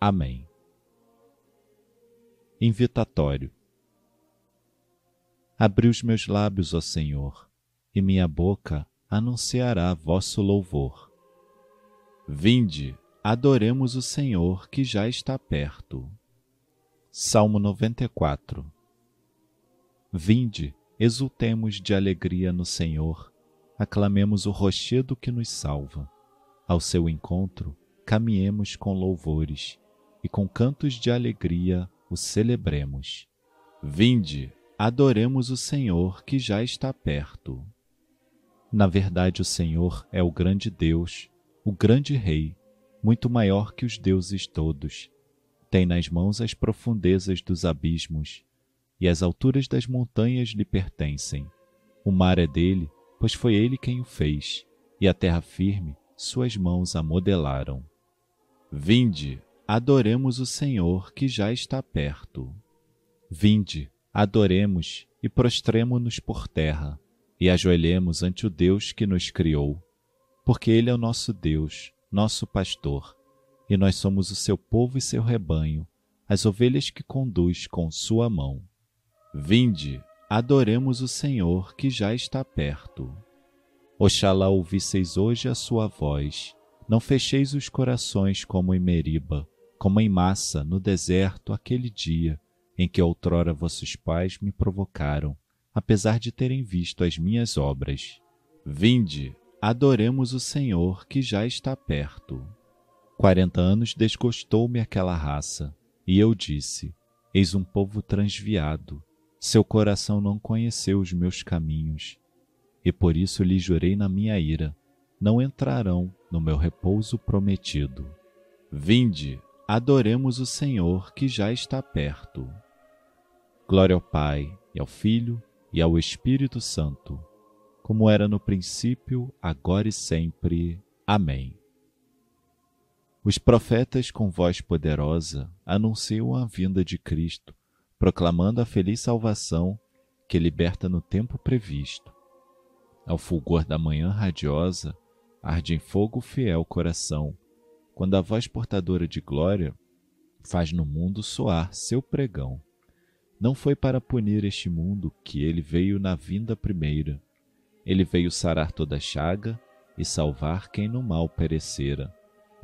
Amém. Invitatório. Abri os meus lábios, ó Senhor, e minha boca anunciará vosso louvor. Vinde, adoremos o Senhor que já está perto. Salmo 94 Vinde, exultemos de alegria no Senhor, aclamemos o rochedo que nos salva. Ao seu encontro, caminhemos com louvores e com cantos de alegria o celebremos. Vinde, adoremos o Senhor que já está perto. Na verdade, o Senhor é o grande Deus, o grande Rei, muito maior que os deuses todos. Tem nas mãos as profundezas dos abismos, e as alturas das montanhas lhe pertencem. O mar é dele, pois foi ele quem o fez, e a terra firme suas mãos a modelaram. Vinde, adoremos o Senhor que já está perto. Vinde, adoremos e prostremo-nos por terra, e ajoelhemos ante o Deus que nos criou, porque Ele é o nosso Deus, nosso pastor, e nós somos o seu povo e seu rebanho, as ovelhas que conduz com sua mão. Vinde, adoremos o Senhor que já está perto. Oxalá ouvisseis hoje a sua voz, não fecheis os corações como em Meriba, como em massa no deserto aquele dia em que outrora vossos pais me provocaram, apesar de terem visto as minhas obras. Vinde, adoremos o Senhor que já está perto. Quarenta anos desgostou-me aquela raça, e eu disse: Eis um povo transviado, seu coração não conheceu os meus caminhos, e por isso lhe jurei na minha ira: não entrarão no meu repouso prometido. Vinde, adoremos o Senhor que já está perto. Glória ao Pai, e ao Filho, e ao Espírito Santo, como era no princípio, agora e sempre. Amém. Os profetas com voz poderosa anunciam a vinda de Cristo, proclamando a feliz salvação que liberta no tempo previsto. Ao fulgor da manhã radiosa, arde em fogo o fiel coração quando a voz portadora de glória faz no mundo soar seu pregão. Não foi para punir este mundo que ele veio na vinda primeira. Ele veio sarar toda chaga e salvar quem no mal perecera.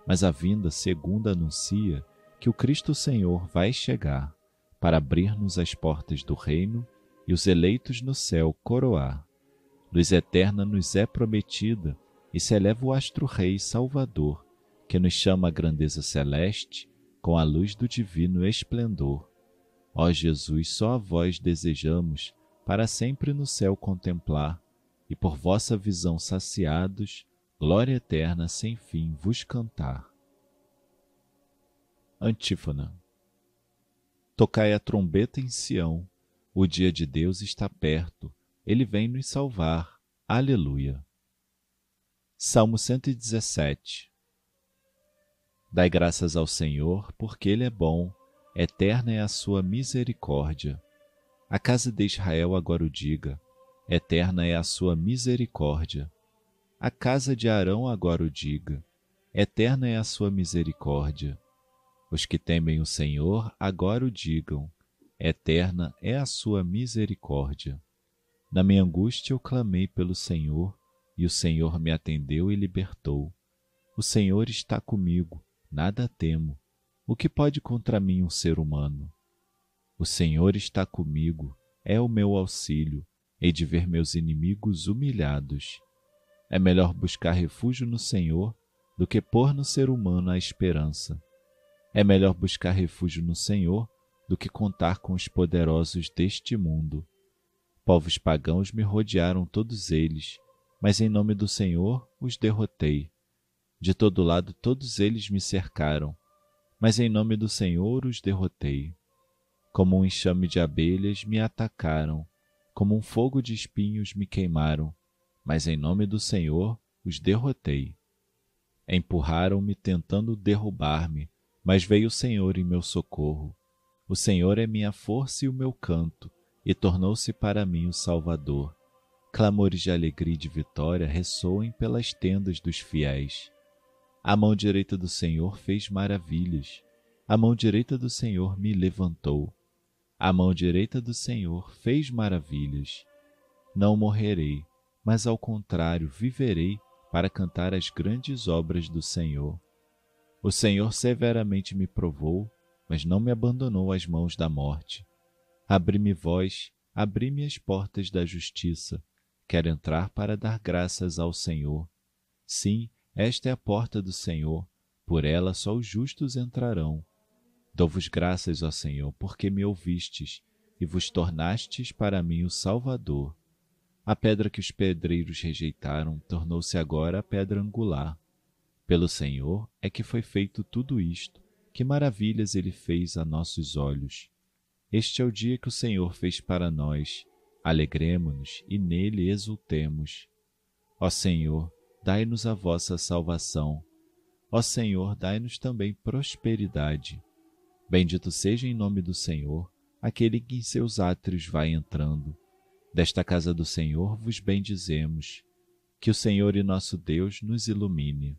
Mas a vinda segunda anuncia que o Cristo Senhor vai chegar para abrir-nos as portas do reino e os eleitos no céu coroar. Luz eterna nos é prometida e se eleva o astro-rei Salvador que nos chama à grandeza celeste com a luz do divino esplendor. Ó Jesus, só a vós desejamos para sempre no céu contemplar, e por vossa visão saciados, glória eterna sem fim vos cantar. Antífona Tocai a trombeta em Sião, o dia de Deus está perto, ele vem nos salvar. Aleluia. Salmo 117 Dai graças ao Senhor, porque Ele é bom, eterna é a sua misericórdia. A casa de Israel agora o diga, eterna é a sua misericórdia. A casa de Arão agora o diga, eterna é a sua misericórdia. Os que temem o Senhor agora o digam, eterna é a sua misericórdia. Na minha angústia eu clamei pelo Senhor, e o Senhor me atendeu e libertou. O Senhor está comigo nada temo. O que pode contra mim um ser humano? O Senhor está comigo, é o meu auxílio, hei de ver meus inimigos humilhados. É melhor buscar refúgio no Senhor do que pôr no ser humano a esperança. É melhor buscar refúgio no Senhor do que contar com os poderosos deste mundo. Povos pagãos me rodearam todos eles, mas em nome do Senhor os derrotei. De todo lado todos eles me cercaram, mas em nome do Senhor os derrotei. Como um enxame de abelhas me atacaram, como um fogo de espinhos me queimaram, mas em nome do Senhor os derrotei. Empurraram-me tentando derrubar-me, mas veio o Senhor em meu socorro. O Senhor é minha força e o meu canto, e tornou-se para mim o Salvador. Clamores de alegria e de vitória ressoem pelas tendas dos fiéis. A mão direita do Senhor fez maravilhas. A mão direita do Senhor me levantou. A mão direita do Senhor fez maravilhas. Não morrerei, mas ao contrário, viverei para cantar as grandes obras do Senhor. O Senhor severamente me provou, mas não me abandonou às mãos da morte. Abri-me vós, abri-me as portas da justiça. Quero entrar para dar graças ao Senhor. Sim, esta é a porta do Senhor, por ela só os justos entrarão. Dou-vos graças, ó Senhor, porque me ouvistes e vos tornastes para mim o Salvador. A pedra que os pedreiros rejeitaram tornou-se agora a pedra angular. Pelo Senhor é que foi feito tudo isto. Que maravilhas ele fez a nossos olhos. Este é o dia que o Senhor fez para nós. Alegremo-nos e nele exultemos. Ó Senhor, dai-nos a vossa salvação. Ó Senhor, dai-nos também prosperidade. Bendito seja em nome do Senhor, aquele que em seus átrios vai entrando. Desta casa do Senhor vos bendizemos. Que o Senhor e nosso Deus nos ilumine.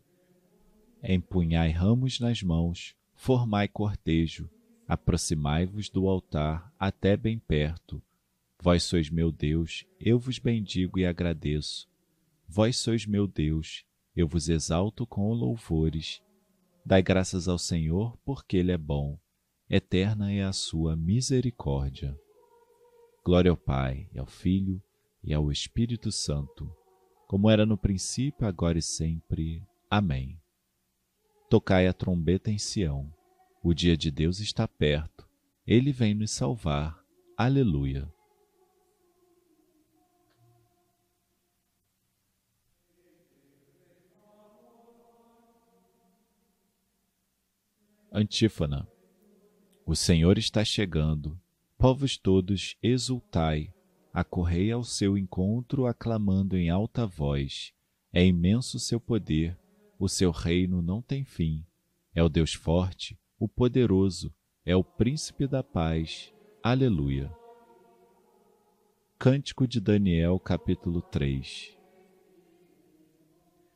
Empunhai ramos nas mãos, formai cortejo, aproximai-vos do altar até bem perto. Vós sois meu Deus, eu vos bendigo e agradeço. Vós sois meu Deus, eu vos exalto com louvores. Dai graças ao Senhor, porque Ele é bom eterna é a sua misericórdia. Glória ao Pai, e ao Filho, e ao Espírito Santo, como era no princípio, agora e sempre. Amém. Tocai a trombeta em Sião, o dia de Deus está perto, ele vem nos salvar. Aleluia. Antífona o Senhor está chegando. Povos todos, exultai. Acorrei ao seu encontro, aclamando em alta voz. É imenso seu poder, o seu reino não tem fim. É o Deus forte, o poderoso, é o príncipe da paz. Aleluia. Cântico de Daniel, capítulo 3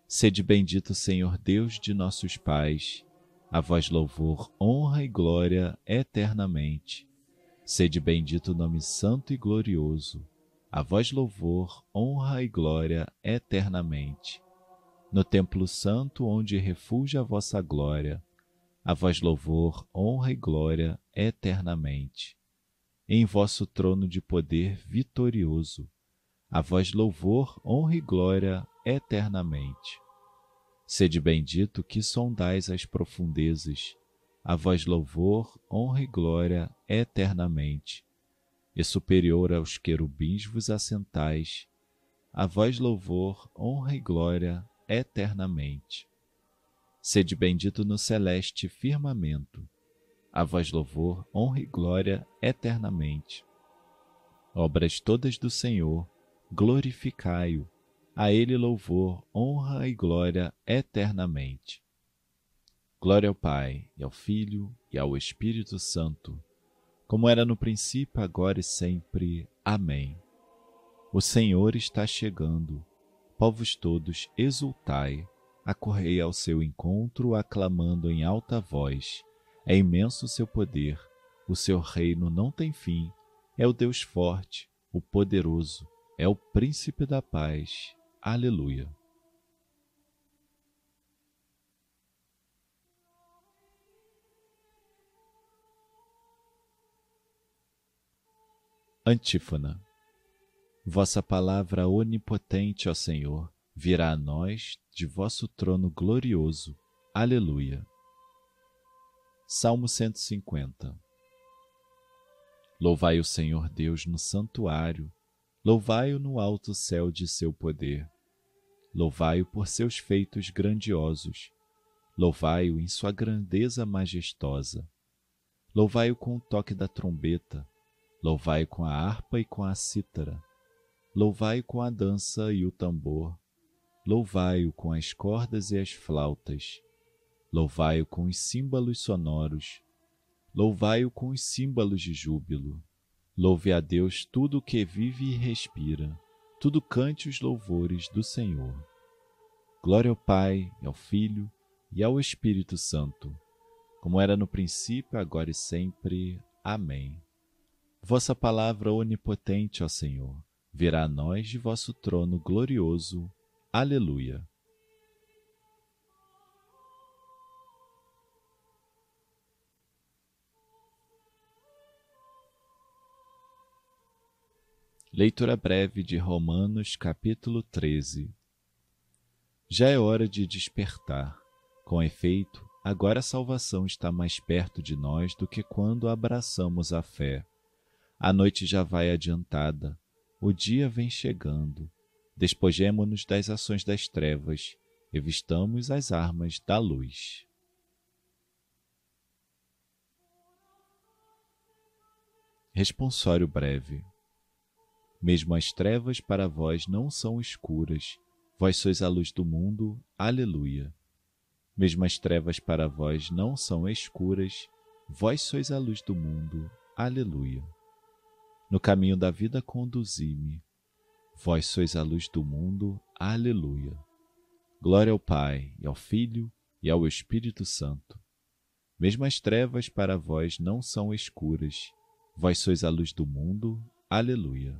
Sede bendito, Senhor Deus de nossos pais a vós louvor, honra e glória eternamente. Sede bendito o nome santo e glorioso. A vós louvor, honra e glória eternamente. No templo santo onde refulge a vossa glória, a vós louvor, honra e glória eternamente. Em vosso trono de poder vitorioso, a vós louvor, honra e glória eternamente. Sede bendito que sondais as profundezas, a vós louvor, honra e glória eternamente. E superior aos querubins vos assentais, a vós louvor, honra e glória eternamente. Sede bendito no celeste firmamento, a vós louvor, honra e glória eternamente. Obras todas do Senhor, glorificai-o a ele louvor, honra e glória eternamente. Glória ao Pai, e ao Filho, e ao Espírito Santo, como era no princípio, agora e sempre. Amém. O Senhor está chegando. Povos todos, exultai, acorrei ao seu encontro, aclamando em alta voz. É imenso o seu poder, o seu reino não tem fim. É o Deus forte, o poderoso, é o príncipe da paz. Aleluia. Antífona. Vossa palavra onipotente, ó Senhor, virá a nós de vosso trono glorioso. Aleluia. Salmo 150 Louvai o Senhor Deus no santuário Louvai-o no alto céu de seu poder. Louvai-o por seus feitos grandiosos. Louvai-o em sua grandeza majestosa. Louvai-o com o toque da trombeta. Louvai-o com a harpa e com a cítara. Louvai-o com a dança e o tambor. Louvai-o com as cordas e as flautas. Louvai-o com os símbolos sonoros. Louvai-o com os símbolos de júbilo. Louve a Deus tudo o que vive e respira. Tudo cante os louvores do Senhor. Glória ao Pai, ao Filho e ao Espírito Santo, como era no princípio, agora e sempre. Amém. Vossa palavra onipotente, ó Senhor, virá a nós de vosso trono glorioso. Aleluia. Leitura breve de Romanos, capítulo 13. Já é hora de despertar. Com efeito, agora a salvação está mais perto de nós do que quando abraçamos a fé. A noite já vai adiantada, o dia vem chegando. Despojemo-nos das ações das trevas e vistamos as armas da luz. Responsório breve. Mesmo as trevas para vós não são escuras, vós sois a luz do mundo. Aleluia. Mesmo as trevas para vós não são escuras, vós sois a luz do mundo. Aleluia. No caminho da vida conduzi-me. Vós sois a luz do mundo. Aleluia. Glória ao Pai, e ao Filho, e ao Espírito Santo. Mesmo as trevas para vós não são escuras, vós sois a luz do mundo. Aleluia.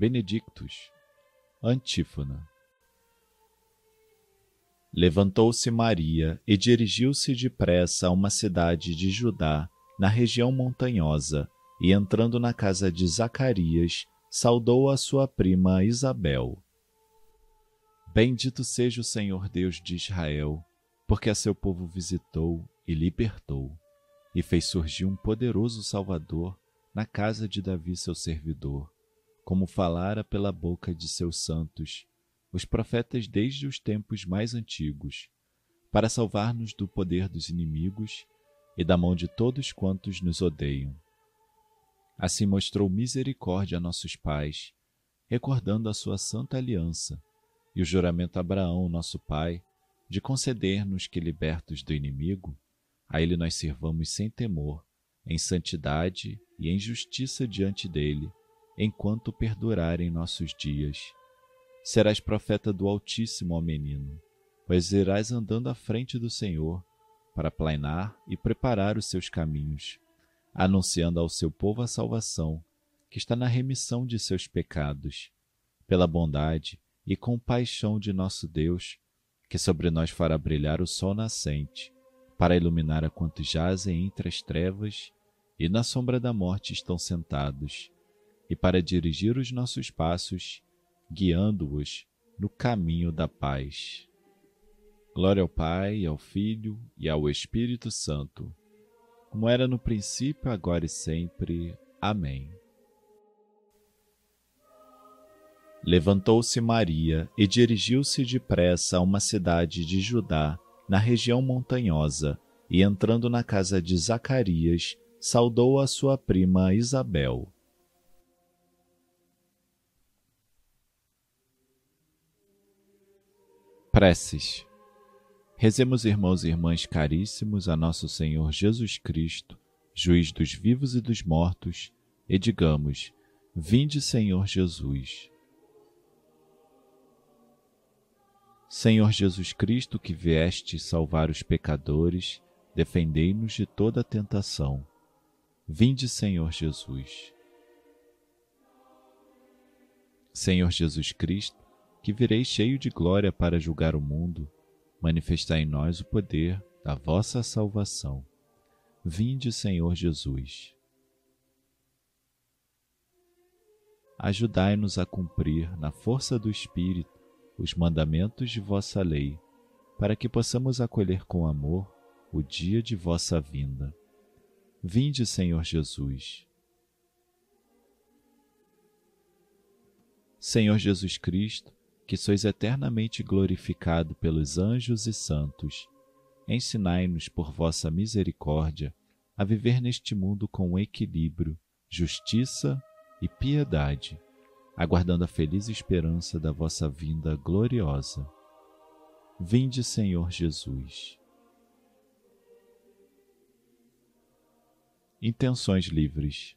Benedictus. Antífona. Levantou-se Maria e dirigiu-se depressa a uma cidade de Judá, na região montanhosa, e entrando na casa de Zacarias, saudou a sua prima Isabel. Bendito seja o Senhor Deus de Israel, porque a seu povo visitou e libertou, e fez surgir um poderoso Salvador na casa de Davi, seu servidor como falara pela boca de seus santos, os profetas desde os tempos mais antigos, para salvar-nos do poder dos inimigos e da mão de todos quantos nos odeiam. Assim mostrou misericórdia a nossos pais, recordando a sua santa aliança e o juramento a Abraão, nosso pai, de conceder-nos que, libertos do inimigo, a ele nós sirvamos sem temor, em santidade e em justiça diante dele, enquanto perdurarem nossos dias. Serás profeta do Altíssimo, ó menino, pois irás andando à frente do Senhor para planear e preparar os seus caminhos, anunciando ao seu povo a salvação, que está na remissão de seus pecados, pela bondade e compaixão de nosso Deus, que sobre nós fará brilhar o sol nascente, para iluminar a quantos jazem entre as trevas e na sombra da morte estão sentados e para dirigir os nossos passos, guiando-os no caminho da paz. Glória ao Pai, ao Filho e ao Espírito Santo, como era no princípio, agora e sempre. Amém. Levantou-se Maria e dirigiu-se depressa a uma cidade de Judá, na região montanhosa, e entrando na casa de Zacarias, saudou a sua prima Isabel. Preces. Rezemos, irmãos e irmãs caríssimos, a nosso Senhor Jesus Cristo, juiz dos vivos e dos mortos, e digamos: Vinde, Senhor Jesus. Senhor Jesus Cristo, que vieste salvar os pecadores, defendei-nos de toda tentação. Vinde, Senhor Jesus. Senhor Jesus Cristo, que vireis cheio de glória para julgar o mundo, manifestai em nós o poder da vossa salvação. Vinde, Senhor Jesus. Ajudai-nos a cumprir, na força do Espírito, os mandamentos de vossa lei, para que possamos acolher com amor o dia de vossa vinda. Vinde, Senhor Jesus. Senhor Jesus Cristo, que sois eternamente glorificado pelos anjos e santos, ensinai-nos por vossa misericórdia a viver neste mundo com equilíbrio, justiça e piedade, aguardando a feliz esperança da vossa vinda gloriosa. Vinde, Senhor Jesus. Intenções livres.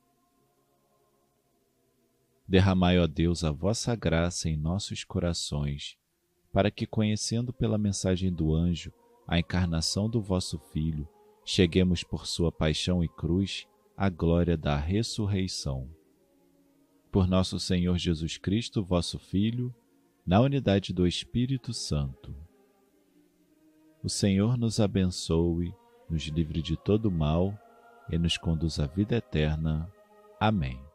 Derramai, ó Deus, a vossa graça em nossos corações, para que, conhecendo pela mensagem do anjo a encarnação do vosso Filho, cheguemos por sua paixão e cruz à glória da ressurreição por nosso Senhor Jesus Cristo, vosso Filho, na unidade do Espírito Santo. O Senhor nos abençoe, nos livre de todo mal e nos conduz à vida eterna. Amém.